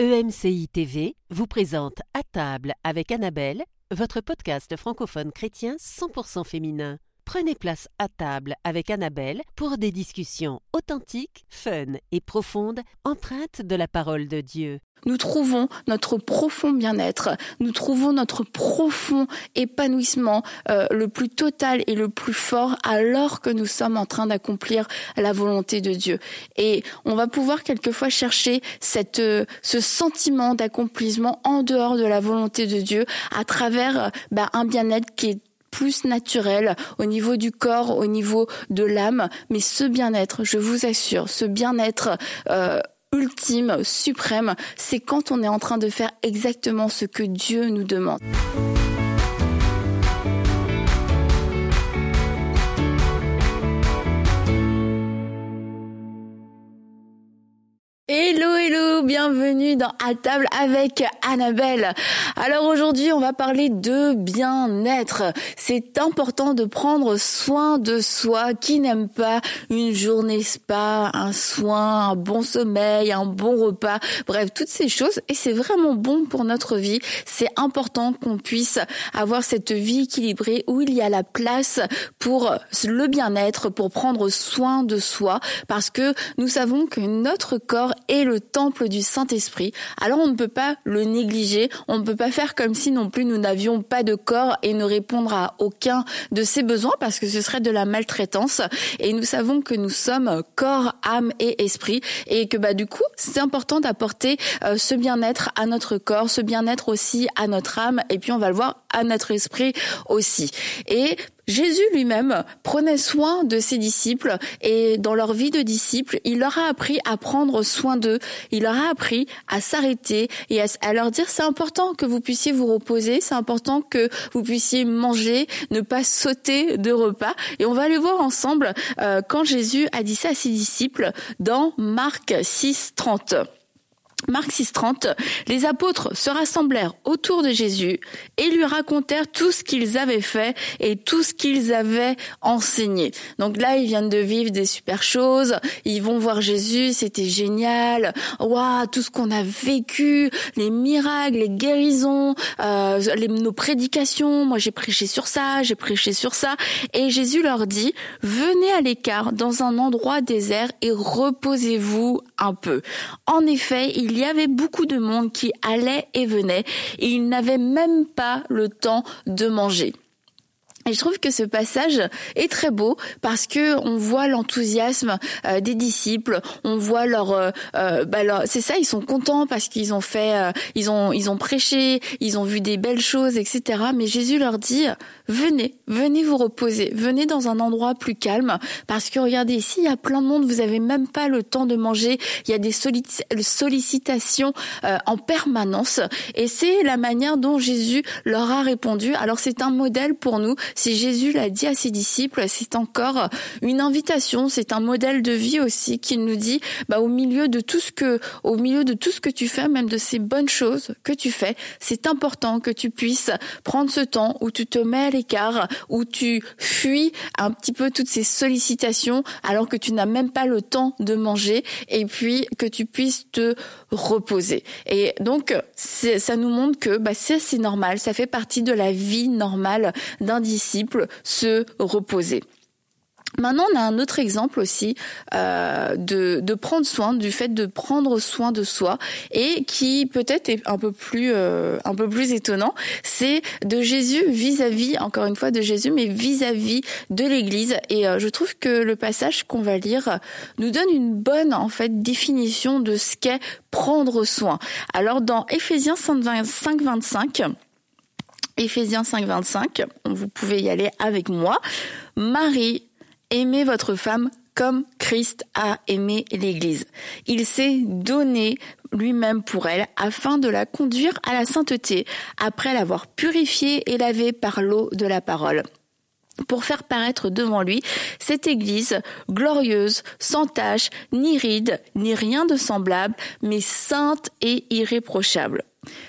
EMCI TV vous présente À table avec Annabelle, votre podcast francophone chrétien 100% féminin. Prenez place à table avec Annabelle pour des discussions authentiques, fun et profondes, empreintes de la parole de Dieu. Nous trouvons notre profond bien-être, nous trouvons notre profond épanouissement euh, le plus total et le plus fort alors que nous sommes en train d'accomplir la volonté de Dieu. Et on va pouvoir quelquefois chercher cette, euh, ce sentiment d'accomplissement en dehors de la volonté de Dieu à travers euh, bah, un bien-être qui est plus naturel au niveau du corps, au niveau de l'âme. Mais ce bien-être, je vous assure, ce bien-être euh, ultime, suprême, c'est quand on est en train de faire exactement ce que Dieu nous demande. Bienvenue dans À table avec Annabelle. Alors aujourd'hui, on va parler de bien-être. C'est important de prendre soin de soi. Qui n'aime pas une journée spa, un soin, un bon sommeil, un bon repas, bref, toutes ces choses. Et c'est vraiment bon pour notre vie. C'est important qu'on puisse avoir cette vie équilibrée où il y a la place pour le bien-être, pour prendre soin de soi, parce que nous savons que notre corps est le temple du Saint-Esprit. Alors on ne peut pas le négliger, on ne peut pas faire comme si non plus nous n'avions pas de corps et ne répondre à aucun de ses besoins parce que ce serait de la maltraitance. Et nous savons que nous sommes corps, âme et esprit et que bah du coup c'est important d'apporter euh, ce bien-être à notre corps, ce bien-être aussi à notre âme et puis on va le voir à notre esprit aussi. Et Jésus lui-même prenait soin de ses disciples et dans leur vie de disciples, il leur a appris à prendre soin d'eux, il leur a appris à s'arrêter et à, leur dire c'est important que vous puissiez vous reposer, c'est important que vous puissiez manger, ne pas sauter de repas. Et on va aller voir ensemble euh, quand Jésus a dit ça à ses disciples dans Marc 6, 30. Marc 6.30, les apôtres se rassemblèrent autour de Jésus et lui racontèrent tout ce qu'ils avaient fait et tout ce qu'ils avaient enseigné. Donc là, ils viennent de vivre des super choses, ils vont voir Jésus, c'était génial, waouh, tout ce qu'on a vécu, les miracles, les guérisons, euh, nos prédications, moi j'ai prêché sur ça, j'ai prêché sur ça, et Jésus leur dit, venez à l'écart dans un endroit désert et reposez-vous un peu. En effet, il y avait beaucoup de monde qui allait et venait et ils n'avaient même pas le temps de manger. Et je trouve que ce passage est très beau parce que on voit l'enthousiasme euh, des disciples, on voit leur, euh, euh, bah c'est ça, ils sont contents parce qu'ils ont fait, ils ont, ils ont prêché, ils ont vu des belles choses, etc. Mais Jésus leur dit venez, venez vous reposer, venez dans un endroit plus calme parce que regardez ici, il y a plein de monde, vous avez même pas le temps de manger, il y a des sollicitations en permanence et c'est la manière dont Jésus leur a répondu. Alors c'est un modèle pour nous si Jésus l'a dit à ses disciples, c'est encore une invitation, c'est un modèle de vie aussi qu'il nous dit, bah, au milieu de tout ce que, au milieu de tout ce que tu fais, même de ces bonnes choses que tu fais, c'est important que tu puisses prendre ce temps où tu te mets à l'écart, où tu fuis un petit peu toutes ces sollicitations alors que tu n'as même pas le temps de manger et puis que tu puisses te reposer. Et donc, ça nous montre que bah, c'est normal, ça fait partie de la vie normale d'un disciple se reposer. Maintenant, on a un autre exemple aussi euh, de, prendre soin, du fait de prendre soin de soi, et qui peut-être est un peu plus euh, un peu plus étonnant, c'est de Jésus vis-à-vis, encore une fois de Jésus, mais vis-à-vis de l'Église. Et euh, je trouve que le passage qu'on va lire nous donne une bonne en fait définition de ce qu'est prendre soin. Alors dans Éphésiens 5, 25 Éphésiens 5, 25, vous pouvez y aller avec moi. Marie, aimez votre femme comme Christ a aimé l'Église. Il s'est donné lui-même pour elle afin de la conduire à la sainteté après l'avoir purifiée et lavée par l'eau de la parole pour faire paraître devant lui cette Église glorieuse, sans tache, ni ride, ni rien de semblable, mais sainte et irréprochable.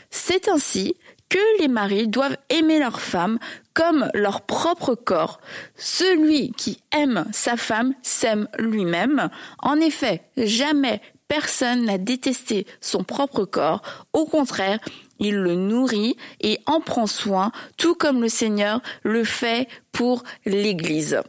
C'est ainsi que les maris doivent aimer leur femme comme leur propre corps. Celui qui aime sa femme s'aime lui-même. En effet, jamais personne n'a détesté son propre corps. Au contraire, il le nourrit et en prend soin, tout comme le Seigneur le fait pour l'Église.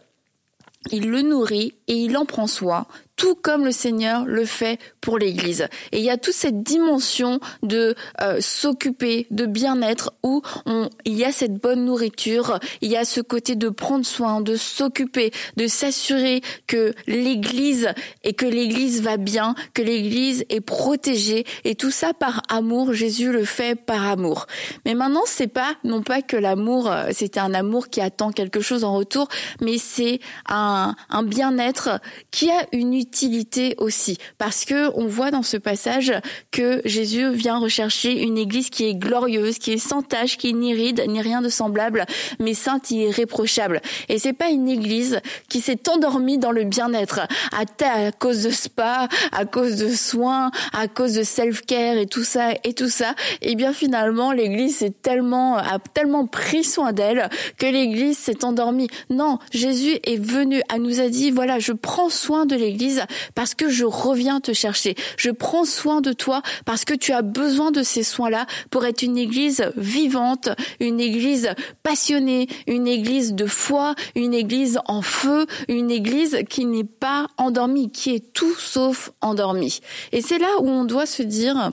Il le nourrit et il en prend soin, tout comme le Seigneur le fait pour l'Église. Et il y a toute cette dimension de euh, s'occuper, de bien-être, où on, il y a cette bonne nourriture, il y a ce côté de prendre soin, de s'occuper, de s'assurer que l'Église et que l'Église va bien, que l'Église est protégée, et tout ça par amour. Jésus le fait par amour. Mais maintenant, c'est pas non pas que l'amour, euh, c'était un amour qui attend quelque chose en retour, mais c'est un, un bien-être qui a une utilité utilité aussi, parce que on voit dans ce passage que Jésus vient rechercher une église qui est glorieuse, qui est sans tache, qui est ni ride, ni rien de semblable, mais sainte et irréprochable. Et c'est pas une église qui s'est endormie dans le bien-être à, cause de spa, à cause de soins, à cause de self-care et tout ça et tout ça. Et bien finalement, l'église est tellement a tellement pris soin d'elle que l'église s'est endormie. Non, Jésus est venu, à nous a dit voilà, je prends soin de l'église parce que je reviens te chercher. Je prends soin de toi parce que tu as besoin de ces soins-là pour être une église vivante, une église passionnée, une église de foi, une église en feu, une église qui n'est pas endormie, qui est tout sauf endormie. Et c'est là où on doit se dire,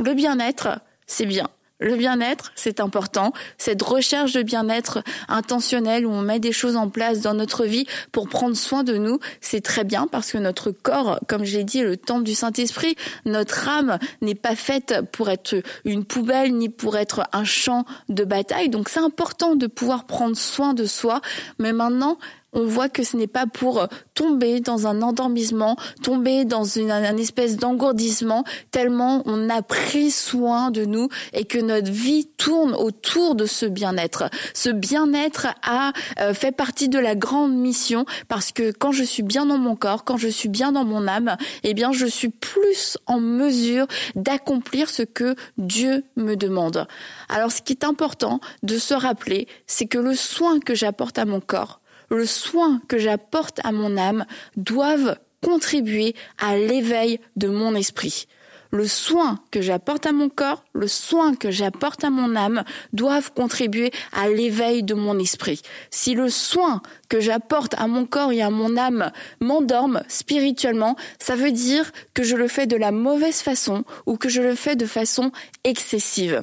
le bien-être, c'est bien. Le bien-être, c'est important. Cette recherche de bien-être intentionnel où on met des choses en place dans notre vie pour prendre soin de nous, c'est très bien parce que notre corps, comme je l'ai dit, le temple du Saint-Esprit. Notre âme n'est pas faite pour être une poubelle ni pour être un champ de bataille. Donc c'est important de pouvoir prendre soin de soi. Mais maintenant, on voit que ce n'est pas pour tomber dans un endormissement, tomber dans une, espèce d'engourdissement, tellement on a pris soin de nous et que notre vie tourne autour de ce bien-être. Ce bien-être a euh, fait partie de la grande mission parce que quand je suis bien dans mon corps, quand je suis bien dans mon âme, eh bien je suis plus en mesure d'accomplir ce que Dieu me demande. Alors ce qui est important de se rappeler, c'est que le soin que j'apporte à mon corps, le soin que j'apporte à mon âme doivent contribuer à l'éveil de mon esprit. Le soin que j'apporte à mon corps, le soin que j'apporte à mon âme doivent contribuer à l'éveil de mon esprit. Si le soin que j'apporte à mon corps et à mon âme m'endorme spirituellement, ça veut dire que je le fais de la mauvaise façon ou que je le fais de façon excessive.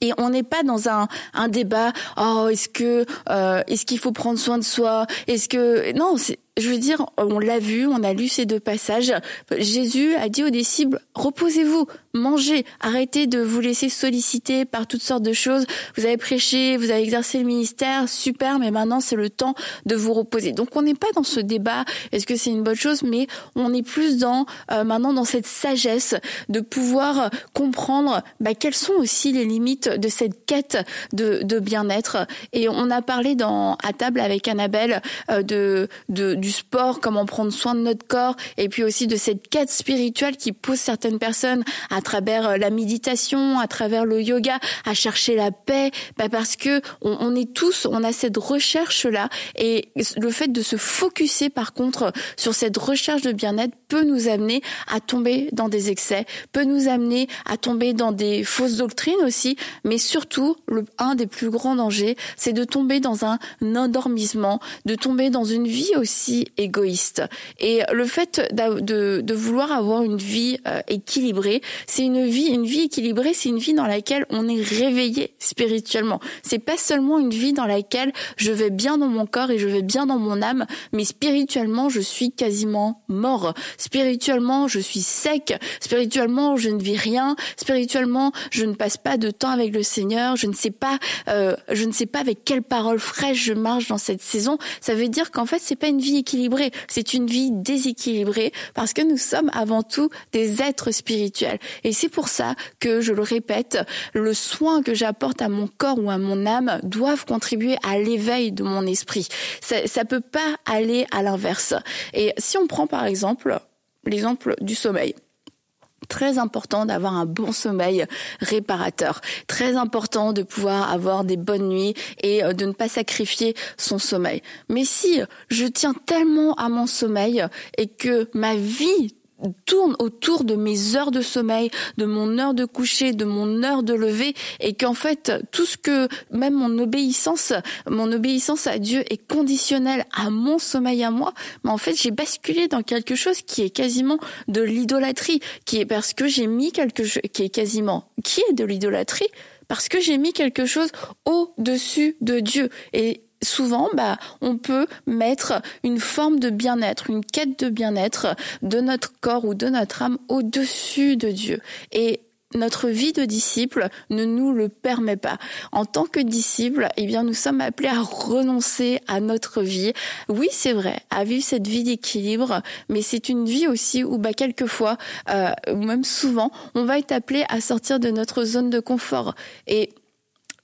Et on n'est pas dans un, un débat. Oh, est-ce que euh, est-ce qu'il faut prendre soin de soi? Est-ce que non Je veux dire, on l'a vu, on a lu ces deux passages. Jésus a dit aux disciples reposez-vous, mangez, arrêtez de vous laisser solliciter par toutes sortes de choses. Vous avez prêché, vous avez exercé le ministère, super, mais maintenant c'est le temps de vous reposer. Donc on n'est pas dans ce débat, est-ce que c'est une bonne chose, mais on est plus dans euh, maintenant dans cette sagesse de pouvoir comprendre bah, quelles sont aussi les limites de cette quête de, de bien-être. Et on a parlé dans à table avec Annabelle euh, de, de du sport, comment prendre soin de notre corps, et puis aussi de cette quête spirituelle qui pousse certaines personnes à travers euh, la méditation, à travers le yoga, à chercher la paix, bah parce que on, est tous, on a cette recherche là, et le fait de se focuser par contre sur cette recherche de bien-être peut nous amener à tomber dans des excès, peut nous amener à tomber dans des fausses doctrines aussi, mais surtout, le, un des plus grands dangers, c'est de tomber dans un endormissement, de tomber dans une vie aussi égoïste. Et le fait de, vouloir avoir une vie euh, équilibrée, c'est une vie, une vie équilibrée, c'est une vie dans laquelle on est réveillé spirituellement. C'est pas seulement une vie dans laquelle je vais bien dans mon corps et je vais bien dans mon âme, mais spirituellement, je suis quasiment mort. Spirituellement, je suis sec. Spirituellement, je ne vis rien. Spirituellement, je ne passe pas de temps avec le Seigneur. Je ne sais pas, euh, je ne sais pas avec quelles paroles fraîches je marche dans cette saison. Ça veut dire qu'en fait, c'est pas une vie C'est une vie déséquilibrée parce que nous sommes avant tout des êtres spirituels. Et c'est pour ça que, je le répète, le soin que j'apporte à mon corps ou à mon âme doivent contribuer à l'éveil de mon esprit. Ça, ça peut pas aller à l'inverse. Et si on prend par exemple l'exemple du sommeil très important d'avoir un bon sommeil réparateur. Très important de pouvoir avoir des bonnes nuits et euh, de ne pas sacrifier son sommeil. Mais si je tiens tellement à mon sommeil et que ma vie tourne autour de mes heures de sommeil, de mon heure de coucher, de mon heure de lever, et qu'en fait tout ce que même mon obéissance, mon obéissance à Dieu est conditionnelle à mon sommeil à moi, mais en fait j'ai basculé dans quelque chose qui est quasiment de l'idolâtrie, qui est parce que j'ai mis quelque chose qui est quasiment qui est de l'idolâtrie parce que j'ai mis quelque chose au-dessus de Dieu. Et souvent, bah, on peut mettre une forme de bien-être, une quête de bien-être de notre corps ou de notre âme au-dessus de Dieu. Et notre vie de disciple ne nous le permet pas. En tant que disciple, eh bien, nous sommes appelés à renoncer à notre vie. Oui, c'est vrai, à vivre cette vie d'équilibre, mais c'est une vie aussi où, bah, quelquefois, euh, ou même souvent, on va être appelé à sortir de notre zone de confort. Et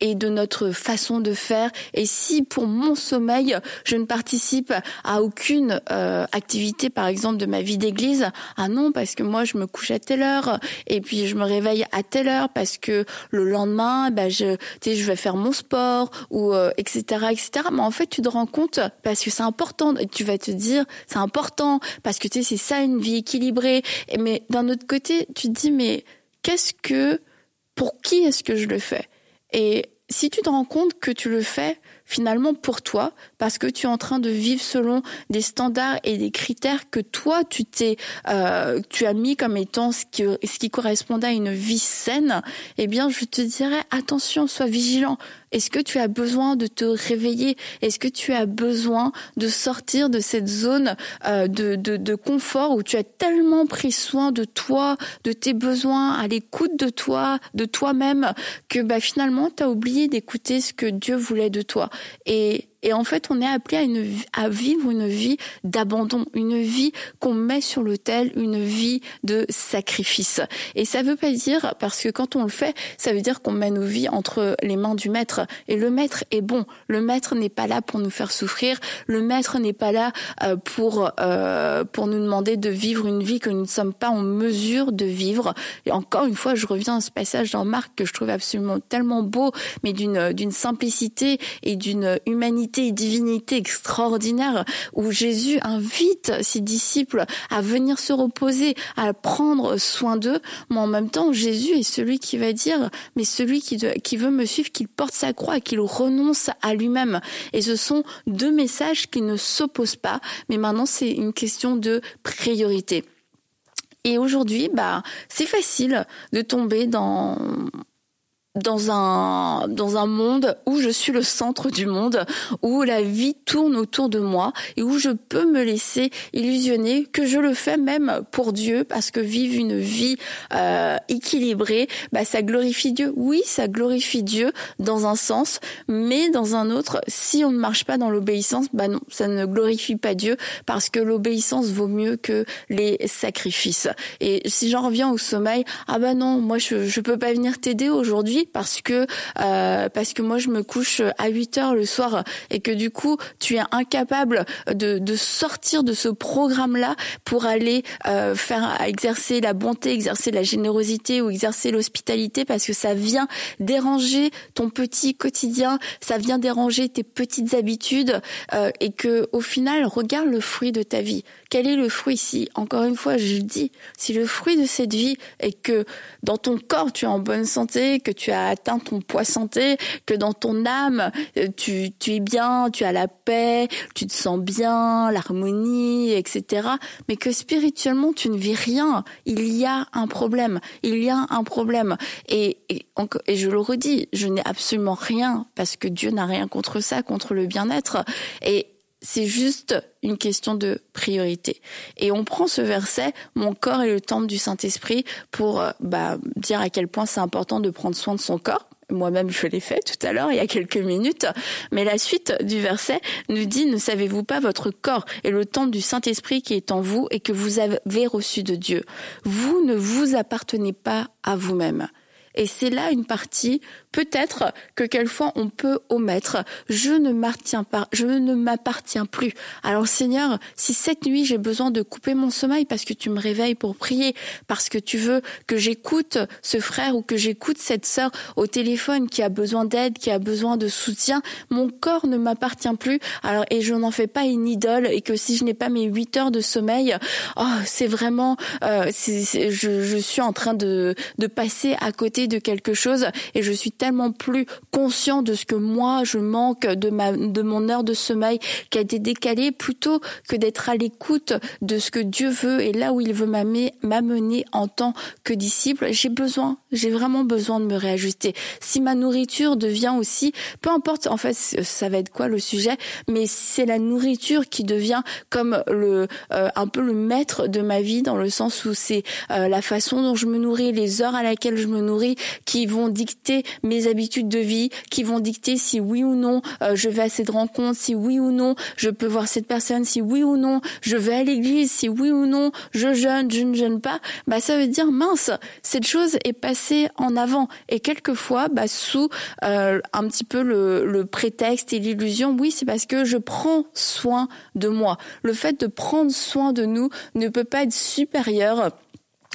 et de notre façon de faire. Et si pour mon sommeil, je ne participe à aucune euh, activité, par exemple de ma vie d'église, ah non, parce que moi je me couche à telle heure et puis je me réveille à telle heure parce que le lendemain, bah, je, je vais faire mon sport ou etc euh, etc. Mais en fait, tu te rends compte parce que c'est important et tu vas te dire c'est important parce que tu sais c'est ça une vie équilibrée. Mais d'un autre côté, tu te dis mais qu'est-ce que pour qui est-ce que je le fais? Et si tu te rends compte que tu le fais finalement pour toi, parce que tu es en train de vivre selon des standards et des critères que toi tu t'es, euh, tu as mis comme étant ce qui, ce qui correspondait à une vie saine, eh bien je te dirais attention, sois vigilant. Est-ce que tu as besoin de te réveiller? Est-ce que tu as besoin de sortir de cette zone euh, de, de, confort où tu as tellement pris soin de toi, de tes besoins, à l'écoute de toi, de toi-même, que bah, finalement tu as oublié d'écouter ce que Dieu voulait de toi? Et et en fait, on est appelé à, une, à vivre une vie d'abandon, une vie qu'on met sur l'autel, une vie de sacrifice. Et ça veut pas dire, parce que quand on le fait, ça veut dire qu'on met nos vies entre les mains du maître. Et le maître est bon. Le maître n'est pas là pour nous faire souffrir. Le maître n'est pas là euh, pour euh, pour nous demander de vivre une vie que nous ne sommes pas en mesure de vivre. Et encore une fois, je reviens à ce passage dans Marc que je trouve absolument tellement beau, mais d'une d'une simplicité et d'une humanité et divinité extraordinaire où Jésus invite ses disciples à venir se reposer, à prendre soin d'eux, mais en même temps Jésus est celui qui va dire mais celui qui, qui veut me suivre qu'il porte sa croix, qu'il renonce à lui-même. Et ce sont deux messages qui ne s'opposent pas, mais maintenant c'est une question de priorité. Et aujourd'hui, bah, c'est facile de tomber dans dans un dans un monde où je suis le centre du monde, où la vie tourne autour de moi et où je peux me laisser illusionner que je le fais même pour Dieu parce que vivre une vie euh, équilibrée, bah ça glorifie Dieu. Oui, ça glorifie Dieu dans un sens, mais dans un autre, si on ne marche pas dans l'obéissance, bah non, ça ne glorifie pas Dieu parce que l'obéissance vaut mieux que les sacrifices. Et si j'en reviens au sommeil, ah bah non, moi je je peux pas venir t'aider aujourd'hui parce que euh, parce que moi je me couche à 8 heures le soir et que du coup tu es incapable de, de sortir de ce programme là pour aller euh, faire exercer la bonté, exercer la générosité ou exercer l'hospitalité parce que ça vient déranger ton petit quotidien, ça vient déranger tes petites habitudes euh, et que au final regarde le fruit de ta vie. Quel est le fruit si encore une fois je le dis, si le fruit de cette vie est que dans ton corps tu es en bonne santé, que tu as atteint ton poids santé, que dans ton âme, euh, tu, tu es bien, tu as la paix, tu te sens bien, l'harmonie, etc. Mais que spirituellement, tu ne vis rien. Il y a un problème. Il y a un problème. Et, et, et je le redis, je n'ai absolument rien parce que Dieu n'a rien contre ça, contre le bien-être. Et c'est juste une question de priorité. Et on prend ce verset, mon corps est le temple du Saint-Esprit, pour euh, bah, dire à quel point c'est important de prendre soin de son corps. Moi-même, je l'ai fait tout à l'heure, il y a quelques minutes. Mais la suite du verset nous dit, ne savez-vous pas votre corps est le temple du Saint-Esprit qui est en vous et que vous avez reçu de Dieu? Vous ne vous appartenez pas à vous-même. Et c'est là une partie, peut-être que quelquefois on peut omettre. Je ne m'appartiens pas, je ne m'appartiens plus. Alors Seigneur, si cette nuit j'ai besoin de couper mon sommeil parce que tu me réveilles pour prier, parce que tu veux que j'écoute ce frère ou que j'écoute cette sœur au téléphone qui a besoin d'aide, qui a besoin de soutien, mon corps ne m'appartient plus. Alors et je n'en fais pas une idole et que si je n'ai pas mes 8 heures de sommeil, oh, c'est vraiment, euh, je, je suis en train de, de passer à côté de quelque chose et je suis tellement plus conscient de ce que moi je manque de ma de mon heure de sommeil qui a été décalée plutôt que d'être à l'écoute de ce que Dieu veut et là où il veut m'amener en tant que disciple, j'ai besoin, j'ai vraiment besoin de me réajuster. Si ma nourriture devient aussi, peu importe en fait ça va être quoi le sujet, mais c'est la nourriture qui devient comme le euh, un peu le maître de ma vie dans le sens où c'est euh, la façon dont je me nourris, les heures à laquelle je me nourris qui vont dicter mes habitudes de vie, qui vont dicter si oui ou non euh, je vais à cette rencontre, si oui ou non je peux voir cette personne, si oui ou non je vais à l'église, si oui ou non je jeûne, je ne jeûne pas, bah ça veut dire mince, cette chose est passée en avant et quelquefois bah, sous euh, un petit peu le, le prétexte et l'illusion, oui c'est parce que je prends soin de moi. Le fait de prendre soin de nous ne peut pas être supérieur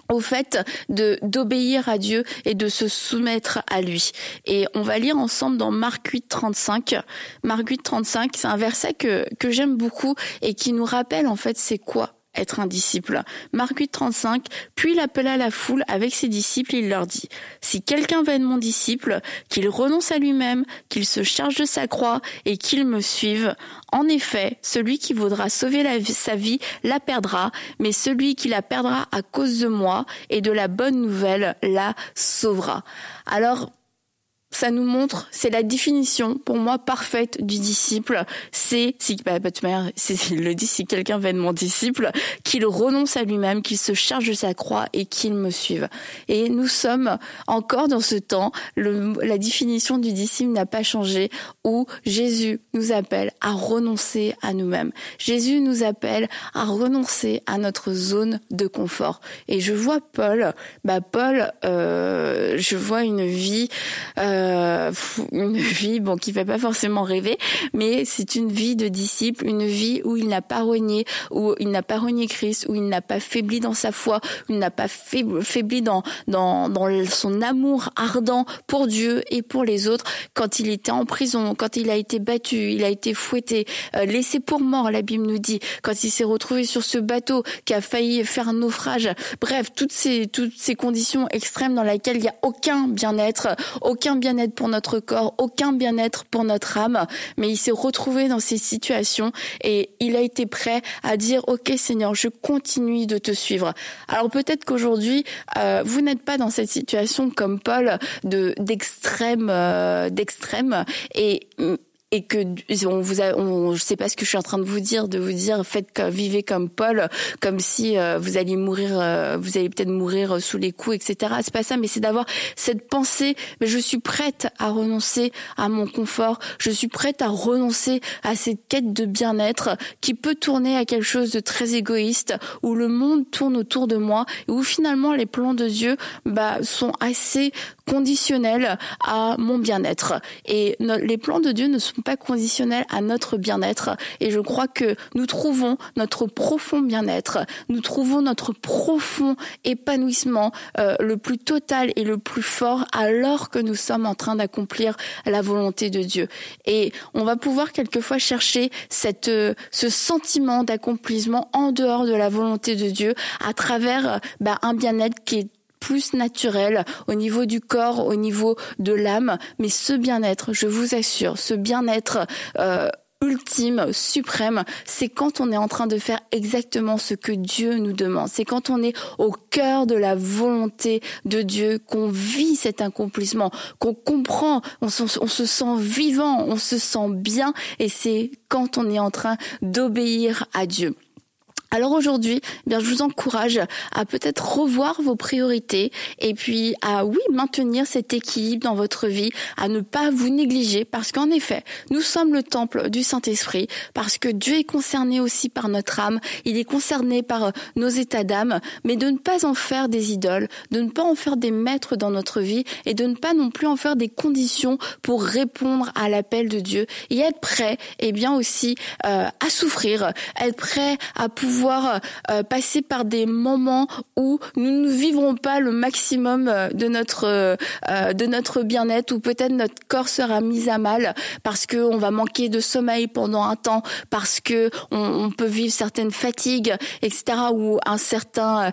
au fait de d'obéir à Dieu et de se soumettre à lui. Et on va lire ensemble dans Marc 8 35. Marc 8 35, c'est un verset que que j'aime beaucoup et qui nous rappelle en fait c'est quoi être un disciple. Marc 8, 35, puis il appela la foule avec ses disciples il leur dit, si quelqu'un veut être mon disciple, qu'il renonce à lui-même, qu'il se charge de sa croix et qu'il me suive. En effet, celui qui voudra sauver sa vie la perdra, mais celui qui la perdra à cause de moi et de la bonne nouvelle la sauvera. Alors, ça nous montre, c'est la définition pour moi parfaite du disciple. C'est si bah, bah il le dit, si quelqu'un veut être mon disciple, qu'il renonce à lui-même, qu'il se charge de sa croix et qu'il me suive. Et nous sommes encore dans ce temps. Le, la définition du disciple n'a pas changé. Où Jésus nous appelle à renoncer à nous-mêmes. Jésus nous appelle à renoncer à notre zone de confort. Et je vois Paul. Bah Paul, euh, je vois une vie. Euh, euh, une vie bon qui fait pas forcément rêver, mais c'est une vie de disciple, une vie où il n'a pas renié, où il n'a pas renié Christ, où il n'a pas faibli dans sa foi, où il n'a pas faibli dans dans dans son amour ardent pour Dieu et pour les autres. Quand il était en prison, quand il a été battu, il a été fouetté, euh, laissé pour mort, la Bible nous dit. Quand il s'est retrouvé sur ce bateau qui a failli faire un naufrage, bref, toutes ces toutes ces conditions extrêmes dans lesquelles il y a aucun bien-être, aucun bien bien-être pour notre corps, aucun bien-être pour notre âme, mais il s'est retrouvé dans ces situations et il a été prêt à dire OK Seigneur, je continue de te suivre. Alors peut-être qu'aujourd'hui euh, vous n'êtes pas dans cette situation comme Paul de d'extrême euh, d'extrême et et que on vous a, on, je sais pas ce que je suis en train de vous dire, de vous dire faites comme, vivez comme Paul, comme si euh, vous alliez mourir, euh, vous allez peut-être mourir sous les coups, etc. C'est pas ça, mais c'est d'avoir cette pensée. Mais je suis prête à renoncer à mon confort, je suis prête à renoncer à cette quête de bien-être qui peut tourner à quelque chose de très égoïste, où le monde tourne autour de moi, et où finalement les plans de Dieu bah, sont assez conditionnels à mon bien-être. Et les plans de Dieu ne sont pas conditionnels à notre bien-être. Et je crois que nous trouvons notre profond bien-être, nous trouvons notre profond épanouissement euh, le plus total et le plus fort alors que nous sommes en train d'accomplir la volonté de Dieu. Et on va pouvoir quelquefois chercher cette, euh, ce sentiment d'accomplissement en dehors de la volonté de Dieu à travers bah, un bien-être qui est plus naturel au niveau du corps, au niveau de l'âme. Mais ce bien-être, je vous assure, ce bien-être euh, ultime, suprême, c'est quand on est en train de faire exactement ce que Dieu nous demande. C'est quand on est au cœur de la volonté de Dieu qu'on vit cet accomplissement, qu'on comprend, on se sent vivant, on se sent bien et c'est quand on est en train d'obéir à Dieu. Alors aujourd'hui, eh bien je vous encourage à peut-être revoir vos priorités et puis à oui maintenir cet équilibre dans votre vie, à ne pas vous négliger parce qu'en effet, nous sommes le temple du Saint-Esprit parce que Dieu est concerné aussi par notre âme, il est concerné par euh, nos états d'âme, mais de ne pas en faire des idoles, de ne pas en faire des maîtres dans notre vie et de ne pas non plus en faire des conditions pour répondre à l'appel de Dieu et être prêt et eh bien aussi euh, à souffrir, être prêt à pouvoir pouvoir euh, passer par des moments où nous ne vivrons pas le maximum euh, de notre euh, de notre bien-être ou peut-être notre corps sera mis à mal parce que on va manquer de sommeil pendant un temps parce que on, peut vivre certaines fatigues etc ou un certain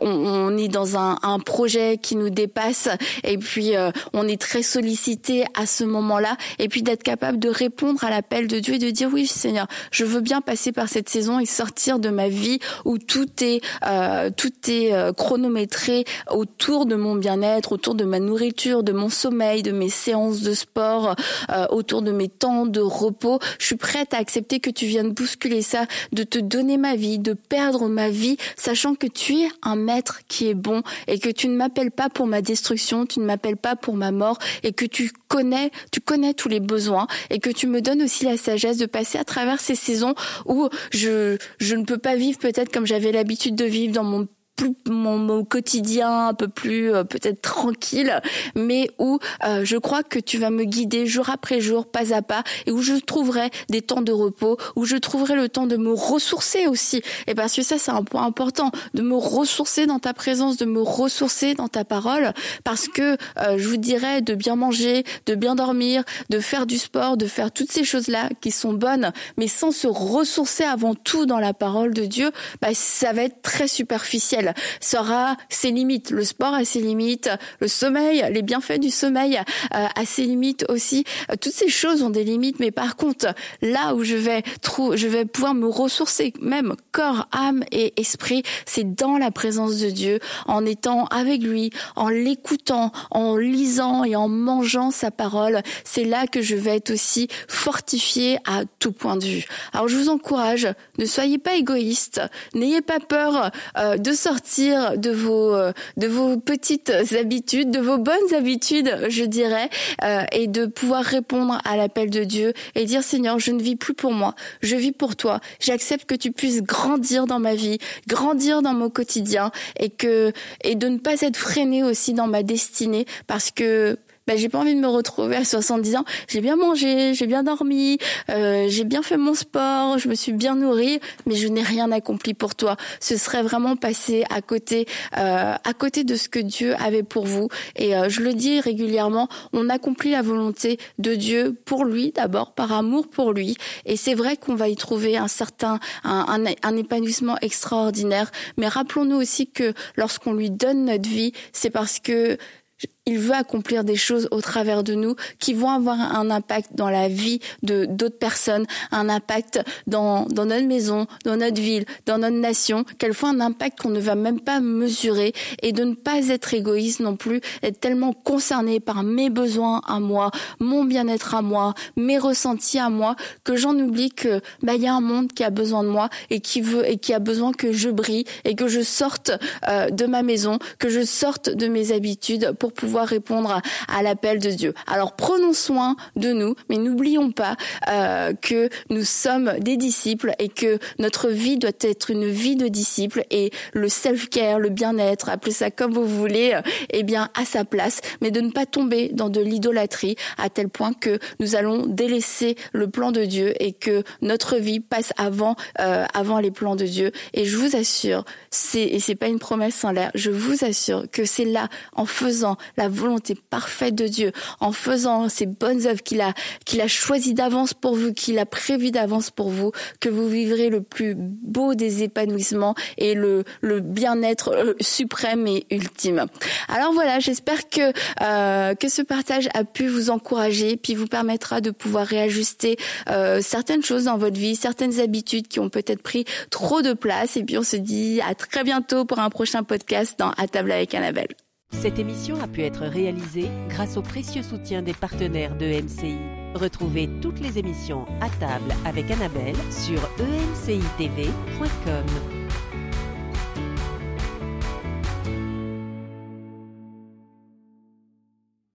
on, est dans un, un, projet qui nous dépasse et puis on est très sollicité à ce moment-là et puis d'être capable de répondre à l'appel de Dieu et de dire oui Seigneur je veux bien passer par cette saison et sortir de ma vie où tout est euh, tout est euh, chronométré autour de mon bien-être, autour de ma nourriture, de mon sommeil, de mes séances de sport, euh, autour de mes temps de repos. Je suis prête à accepter que tu viennes bousculer ça, de te donner ma vie, de perdre ma vie, sachant que tu es un maître qui est bon et que tu ne m'appelles pas pour ma destruction, tu ne m'appelles pas pour ma mort et que tu connais, tu connais tous les besoins et que tu me donnes aussi la sagesse de passer à travers ces saisons où je je ne peux pas vivre peut-être comme j'avais l'habitude de vivre dans mon plus mon, quotidien un peu plus euh, peut-être tranquille, mais où euh, je crois que tu vas me guider jour après jour, pas à pas, et où je trouverai des temps de repos, où je trouverai le temps de me ressourcer aussi. Et parce que ça, c'est un point important, de me ressourcer dans ta présence, de me ressourcer dans ta parole, parce que euh, je vous dirais de bien manger, de bien dormir, de faire du sport, de faire toutes ces choses-là qui sont bonnes, mais sans se ressourcer avant tout dans la parole de Dieu, bah, ça va être très superficiel sera ses limites. Le sport a ses limites, le sommeil, les bienfaits du sommeil euh, a ses limites aussi. Euh, toutes ces choses ont des limites, mais par contre, là où je vais je vais pouvoir me ressourcer, même corps, âme et esprit, c'est dans la présence de Dieu, en étant avec lui, en l'écoutant, en lisant et en mangeant sa parole. C'est là que je vais être aussi fortifié à tout point de vue. Alors je vous encourage, ne soyez pas égoïste, n'ayez pas peur euh, de sortir sortir de vos euh, de vos petites habitudes, de vos bonnes habitudes, je dirais, euh, et de pouvoir répondre à l'appel de Dieu et dire Seigneur, je ne vis plus pour moi, je vis pour toi. J'accepte que tu puisses grandir dans ma vie, grandir dans mon quotidien et que et de ne pas être freiné aussi dans ma destinée parce que ben, j'ai pas envie de me retrouver à 70 ans. J'ai bien mangé, j'ai bien dormi, euh, j'ai bien fait mon sport, je me suis bien nourrie, mais je n'ai rien accompli pour toi. Ce serait vraiment passer à côté, euh, à côté de ce que Dieu avait pour vous. Et euh, je le dis régulièrement, on accomplit la volonté de Dieu pour lui d'abord, par amour pour lui. Et c'est vrai qu'on va y trouver un certain, un, un épanouissement extraordinaire. Mais rappelons-nous aussi que lorsqu'on lui donne notre vie, c'est parce que il veut accomplir des choses au travers de nous qui vont avoir un impact dans la vie de d'autres personnes, un impact dans, dans notre maison, dans notre ville, dans notre nation, quelquefois un impact qu'on ne va même pas mesurer. Et de ne pas être égoïste non plus, être tellement concerné par mes besoins à moi, mon bien-être à moi, mes ressentis à moi, que j'en oublie que bah il y a un monde qui a besoin de moi et qui veut et qui a besoin que je brille et que je sorte euh, de ma maison, que je sorte de mes habitudes pour pouvoir répondre à, l'appel de Dieu. Alors prenons soin de nous, mais n'oublions pas euh, que nous sommes des disciples et que notre vie doit être une vie de disciples et le self-care, le bien-être, appelez ça comme vous voulez, euh, eh bien à sa place, mais de ne pas tomber dans de l'idolâtrie à tel point que nous allons délaisser le plan de Dieu et que notre vie passe avant euh, avant les plans de Dieu. Et je vous assure, c'est et c'est pas une promesse en l'air, je vous assure que c'est là en faisant la la volonté parfaite de Dieu, en faisant ces bonnes œuvres qu'il a, qu'il a choisies d'avance pour vous, qu'il a prévues d'avance pour vous, que vous vivrez le plus beau des épanouissements et le, le bien-être euh, suprême et ultime. Alors voilà, j'espère que euh, que ce partage a pu vous encourager, puis vous permettra de pouvoir réajuster euh, certaines choses dans votre vie, certaines habitudes qui ont peut-être pris trop de place. Et puis on se dit à très bientôt pour un prochain podcast dans À table avec Annabelle. Cette émission a pu être réalisée grâce au précieux soutien des partenaires de MCI. Retrouvez toutes les émissions à table avec Annabelle sur emcitv.com.